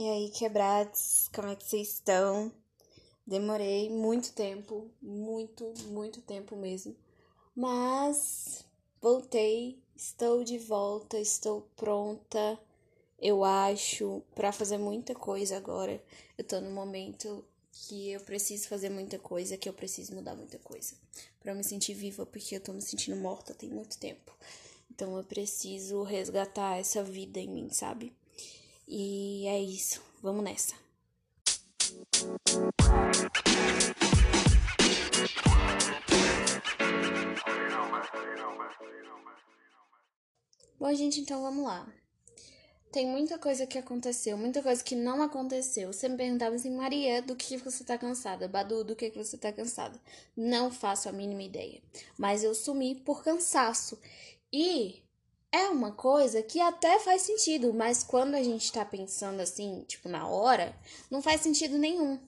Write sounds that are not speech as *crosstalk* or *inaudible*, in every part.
E aí, quebrados, como é que vocês estão? Demorei muito tempo, muito, muito tempo mesmo. Mas voltei, estou de volta, estou pronta, eu acho, para fazer muita coisa agora. Eu tô no momento que eu preciso fazer muita coisa, que eu preciso mudar muita coisa. para me sentir viva, porque eu tô me sentindo morta tem muito tempo. Então eu preciso resgatar essa vida em mim, sabe? E é isso. Vamos nessa. Bom, gente, então vamos lá. Tem muita coisa que aconteceu, muita coisa que não aconteceu. Você me perguntava assim, Maria, do que você tá cansada? Badu, do que você tá cansada? Não faço a mínima ideia. Mas eu sumi por cansaço. E é uma coisa que até faz sentido, mas quando a gente tá pensando assim, tipo, na hora, não faz sentido nenhum.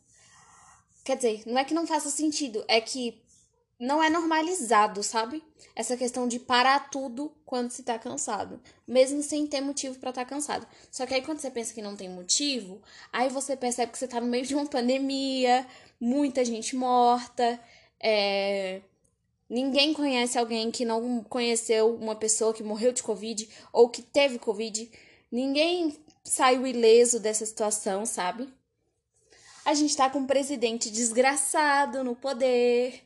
Quer dizer, não é que não faça sentido, é que não é normalizado, sabe? Essa questão de parar tudo quando se tá cansado, mesmo sem ter motivo para estar tá cansado. Só que aí quando você pensa que não tem motivo, aí você percebe que você tá no meio de uma pandemia, muita gente morta, é, Ninguém conhece alguém que não conheceu uma pessoa que morreu de Covid ou que teve Covid. Ninguém saiu ileso dessa situação, sabe? A gente tá com um presidente desgraçado no poder,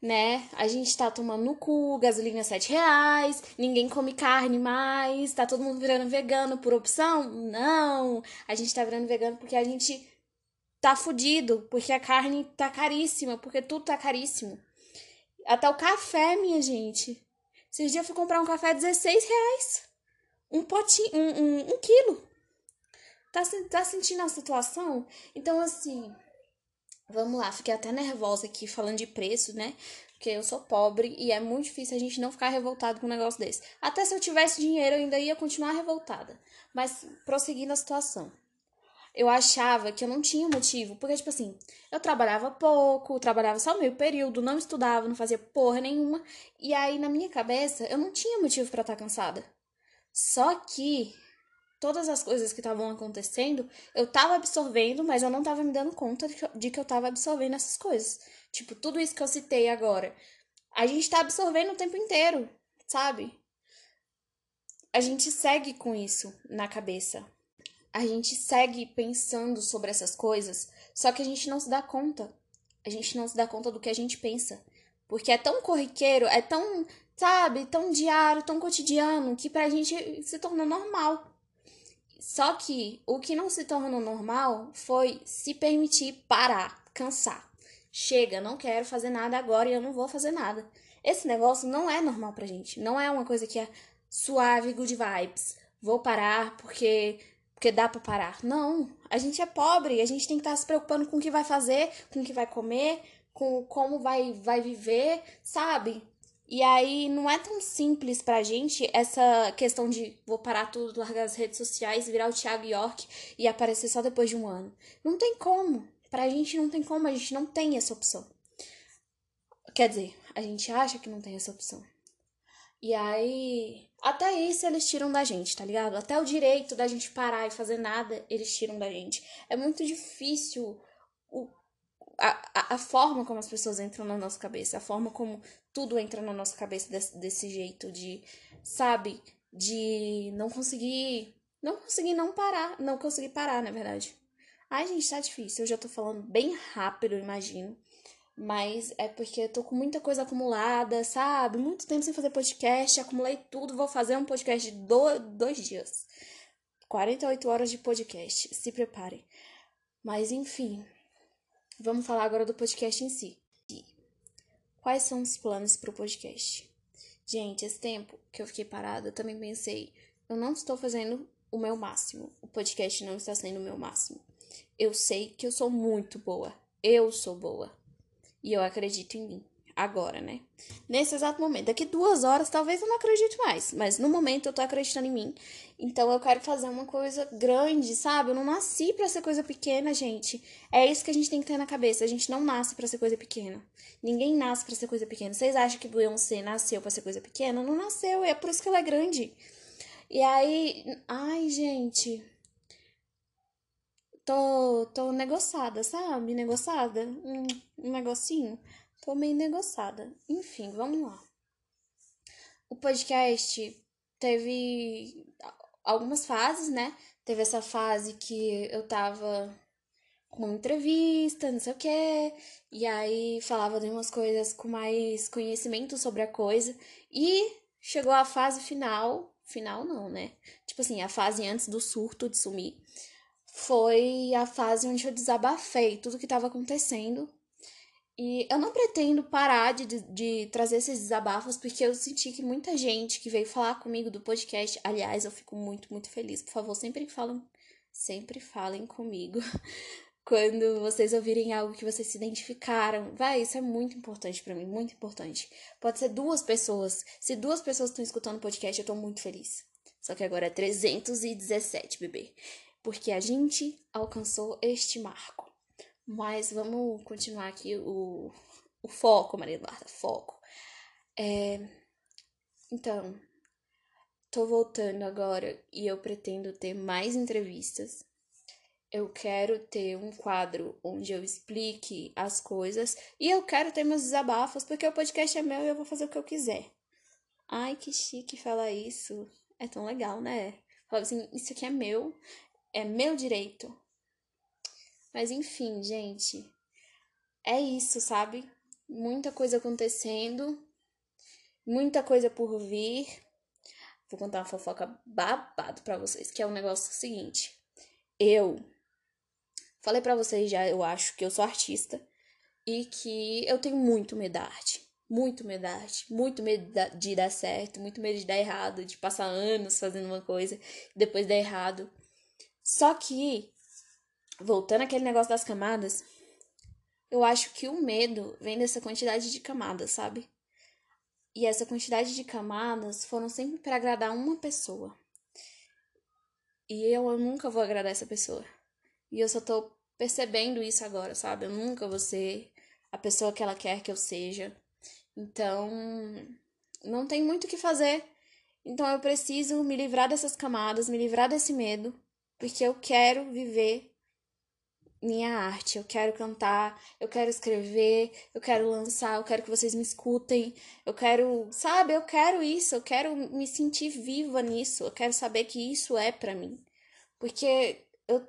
né? A gente tá tomando no cu, gasolina sete reais, ninguém come carne mais, tá todo mundo virando vegano por opção? Não! A gente tá virando vegano porque a gente tá fudido, porque a carne tá caríssima, porque tudo tá caríssimo. Até o café, minha gente. Esses dias eu fui comprar um café 16 reais. Um potinho, um, um, um quilo. Tá, tá sentindo a situação? Então, assim, vamos lá. Fiquei até nervosa aqui falando de preço, né? Porque eu sou pobre e é muito difícil a gente não ficar revoltado com um negócio desse. Até se eu tivesse dinheiro, eu ainda ia continuar revoltada. Mas prosseguindo a situação eu achava que eu não tinha motivo, porque, tipo assim, eu trabalhava pouco, trabalhava só meio período, não estudava, não fazia porra nenhuma, e aí na minha cabeça eu não tinha motivo para estar tá cansada. Só que todas as coisas que estavam acontecendo, eu tava absorvendo, mas eu não tava me dando conta de que, eu, de que eu tava absorvendo essas coisas. Tipo, tudo isso que eu citei agora. A gente tá absorvendo o tempo inteiro, sabe? A gente segue com isso na cabeça a gente segue pensando sobre essas coisas, só que a gente não se dá conta. A gente não se dá conta do que a gente pensa. Porque é tão corriqueiro, é tão, sabe, tão diário, tão cotidiano, que pra gente se tornou normal. Só que o que não se tornou normal foi se permitir parar, cansar. Chega, não quero fazer nada agora e eu não vou fazer nada. Esse negócio não é normal pra gente. Não é uma coisa que é suave, good vibes. Vou parar porque porque dá para parar. Não, a gente é pobre, a gente tem que estar tá se preocupando com o que vai fazer, com o que vai comer, com como vai, vai viver, sabe? E aí não é tão simples pra gente essa questão de vou parar tudo, largar as redes sociais, virar o Thiago York e aparecer só depois de um ano. Não tem como. Pra gente não tem como, a gente não tem essa opção. Quer dizer, a gente acha que não tem essa opção. E aí, até isso eles tiram da gente, tá ligado? Até o direito da gente parar e fazer nada, eles tiram da gente. É muito difícil o, a, a, forma como as pessoas entram na nossa cabeça, a forma como tudo entra na nossa cabeça desse, desse jeito de, sabe, de não conseguir, não conseguir não parar, não conseguir parar, na verdade. Ai, gente, tá difícil. Eu já tô falando bem rápido, imagino. Mas é porque eu tô com muita coisa acumulada, sabe? Muito tempo sem fazer podcast, acumulei tudo, vou fazer um podcast de do, dois dias. 48 horas de podcast, se preparem. Mas enfim, vamos falar agora do podcast em si. Quais são os planos para o podcast? Gente, esse tempo que eu fiquei parada, eu também pensei, eu não estou fazendo o meu máximo. O podcast não está sendo o meu máximo. Eu sei que eu sou muito boa. Eu sou boa. E eu acredito em mim. Agora, né? Nesse exato momento. Daqui duas horas, talvez eu não acredite mais. Mas no momento eu tô acreditando em mim. Então eu quero fazer uma coisa grande, sabe? Eu não nasci para ser coisa pequena, gente. É isso que a gente tem que ter na cabeça. A gente não nasce para ser coisa pequena. Ninguém nasce para ser coisa pequena. Vocês acham que Beyoncé nasceu para ser coisa pequena? Não nasceu. É por isso que ela é grande. E aí. Ai, gente. Tô, tô negociada, sabe? Negociada. Um, um negocinho. Tô meio negociada. Enfim, vamos lá. O podcast teve algumas fases, né? Teve essa fase que eu tava com uma entrevista, não sei o quê, e aí falava de umas coisas com mais conhecimento sobre a coisa, e chegou a fase final, final não, né? Tipo assim, a fase antes do surto de sumir, foi a fase onde eu desabafei tudo que estava acontecendo. E eu não pretendo parar de, de trazer esses desabafos, porque eu senti que muita gente que veio falar comigo do podcast, aliás, eu fico muito, muito feliz. Por favor, sempre falam, sempre falem comigo *laughs* quando vocês ouvirem algo que vocês se identificaram. Vai, isso é muito importante para mim, muito importante. Pode ser duas pessoas. Se duas pessoas estão escutando o podcast, eu tô muito feliz. Só que agora é 317, bebê. Porque a gente alcançou este marco. Mas vamos continuar aqui o, o foco, Maria Eduarda, foco. É, então, tô voltando agora e eu pretendo ter mais entrevistas eu quero ter um quadro onde eu explique as coisas e eu quero ter meus desabafos, porque o podcast é meu e eu vou fazer o que eu quiser. Ai, que chique falar isso. É tão legal, né? Falar assim, isso aqui é meu, é meu direito. Mas enfim, gente, é isso, sabe? Muita coisa acontecendo, muita coisa por vir. Vou contar uma fofoca babado para vocês, que é o um negócio seguinte. Eu Falei para vocês já, eu acho que eu sou artista e que eu tenho muito medo da arte. Muito medo da arte, muito medo de dar certo, muito medo de dar errado, de passar anos fazendo uma coisa e depois dar errado. Só que, voltando àquele negócio das camadas, eu acho que o medo vem dessa quantidade de camadas, sabe? E essa quantidade de camadas foram sempre para agradar uma pessoa. E eu, eu nunca vou agradar essa pessoa. E eu só tô percebendo isso agora, sabe? Eu nunca vou ser a pessoa que ela quer que eu seja. Então, não tem muito o que fazer. Então eu preciso me livrar dessas camadas, me livrar desse medo, porque eu quero viver minha arte, eu quero cantar, eu quero escrever, eu quero lançar, eu quero que vocês me escutem, eu quero, sabe, eu quero isso, eu quero me sentir viva nisso, eu quero saber que isso é para mim. Porque eu,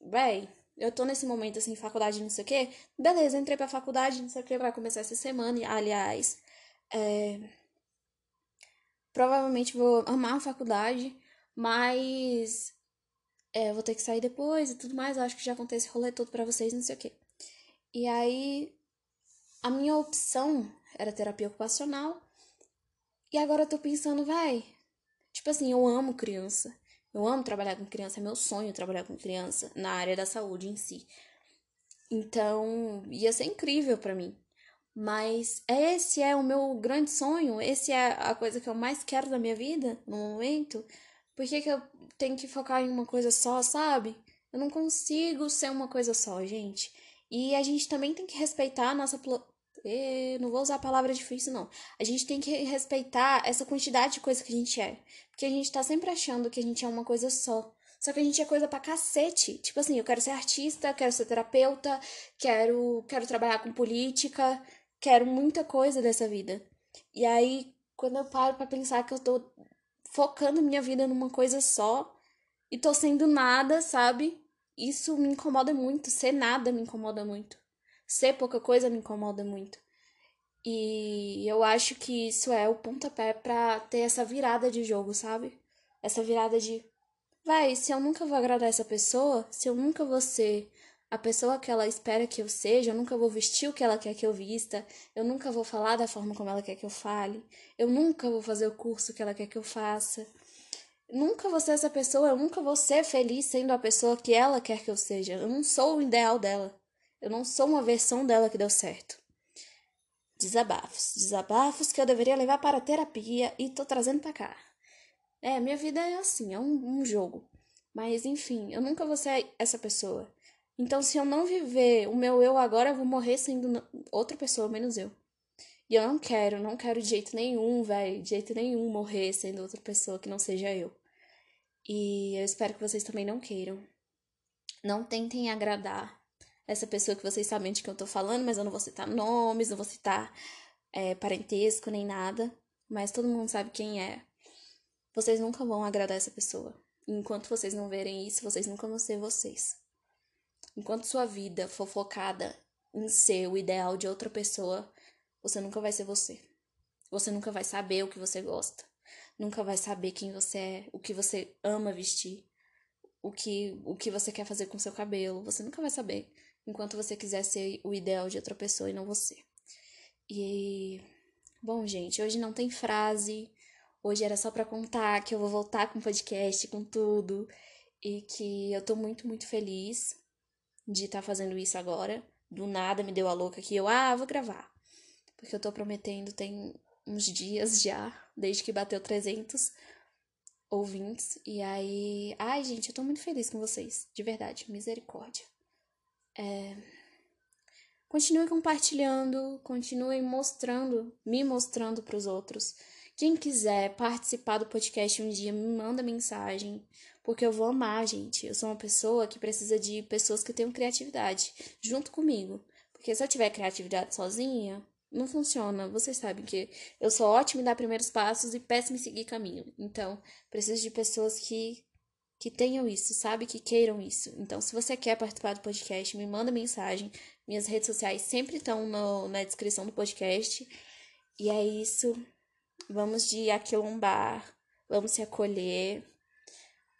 véi, eu tô nesse momento assim, faculdade, não sei o quê. Beleza, entrei pra faculdade, não sei o quê, vai começar essa semana. Aliás, é... provavelmente vou amar a faculdade, mas é, vou ter que sair depois e tudo mais. Eu acho que já contei esse rolê todo pra vocês, não sei o quê. E aí, a minha opção era terapia ocupacional. E agora eu tô pensando, vai. Tipo assim, eu amo criança. Eu amo trabalhar com criança, é meu sonho trabalhar com criança na área da saúde em si. Então, ia ser incrível para mim. Mas esse é o meu grande sonho, esse é a coisa que eu mais quero da minha vida no momento. Por que, que eu tenho que focar em uma coisa só, sabe? Eu não consigo ser uma coisa só, gente. E a gente também tem que respeitar a nossa. não vou usar a palavra difícil, não. A gente tem que respeitar essa quantidade de coisa que a gente é. Porque a gente tá sempre achando que a gente é uma coisa só. Só que a gente é coisa pra cacete. Tipo assim, eu quero ser artista, quero ser terapeuta, quero, quero trabalhar com política, quero muita coisa dessa vida. E aí, quando eu paro para pensar que eu tô focando minha vida numa coisa só e tô sendo nada, sabe? Isso me incomoda muito. Ser nada me incomoda muito. Ser pouca coisa me incomoda muito. E eu acho que isso é o pontapé para ter essa virada de jogo, sabe? Essa virada de, vai, se eu nunca vou agradar essa pessoa, se eu nunca vou ser a pessoa que ela espera que eu seja, eu nunca vou vestir o que ela quer que eu vista, eu nunca vou falar da forma como ela quer que eu fale, eu nunca vou fazer o curso que ela quer que eu faça. Nunca vou ser essa pessoa, eu nunca vou ser feliz sendo a pessoa que ela quer que eu seja. Eu não sou o ideal dela. Eu não sou uma versão dela que deu certo. Desabafos. Desabafos que eu deveria levar para a terapia e tô trazendo para cá. É, minha vida é assim, é um, um jogo. Mas enfim, eu nunca vou ser essa pessoa. Então, se eu não viver o meu eu agora, eu vou morrer sendo outra pessoa, menos eu. E eu não quero, não quero de jeito nenhum, velho, de jeito nenhum morrer sendo outra pessoa que não seja eu. E eu espero que vocês também não queiram. Não tentem agradar essa pessoa que vocês sabem de que eu tô falando, mas eu não vou citar nomes, não vou citar é, parentesco nem nada, mas todo mundo sabe quem é. Vocês nunca vão agradar essa pessoa. Enquanto vocês não verem isso, vocês nunca vão ser vocês. Enquanto sua vida for focada em ser o ideal de outra pessoa, você nunca vai ser você. Você nunca vai saber o que você gosta. Nunca vai saber quem você é, o que você ama vestir, o que, o que você quer fazer com seu cabelo. Você nunca vai saber enquanto você quiser ser o ideal de outra pessoa e não você. E bom, gente, hoje não tem frase. Hoje era só para contar que eu vou voltar com o podcast, com tudo, e que eu tô muito, muito feliz de estar tá fazendo isso agora. Do nada me deu a louca que eu, ah, vou gravar. Porque eu tô prometendo tem uns dias já, desde que bateu 300 ouvintes. E aí, ai, gente, eu tô muito feliz com vocês, de verdade, misericórdia. É... Continue compartilhando, continue mostrando, me mostrando para os outros. Quem quiser participar do podcast um dia, me manda mensagem, porque eu vou amar, gente. Eu sou uma pessoa que precisa de pessoas que tenham criatividade junto comigo. Porque se eu tiver criatividade sozinha, não funciona. Vocês sabem que eu sou ótima em dar primeiros passos e péssima em seguir caminho. Então, preciso de pessoas que que tenham isso, sabe? Que queiram isso. Então, se você quer participar do podcast, me manda mensagem. Minhas redes sociais sempre estão no, na descrição do podcast. E é isso. Vamos de aquilombar, vamos se acolher,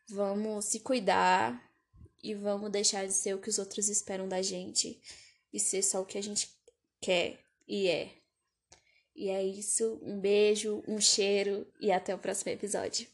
vamos se cuidar e vamos deixar de ser o que os outros esperam da gente e ser só o que a gente quer e é. E é isso. Um beijo, um cheiro e até o próximo episódio.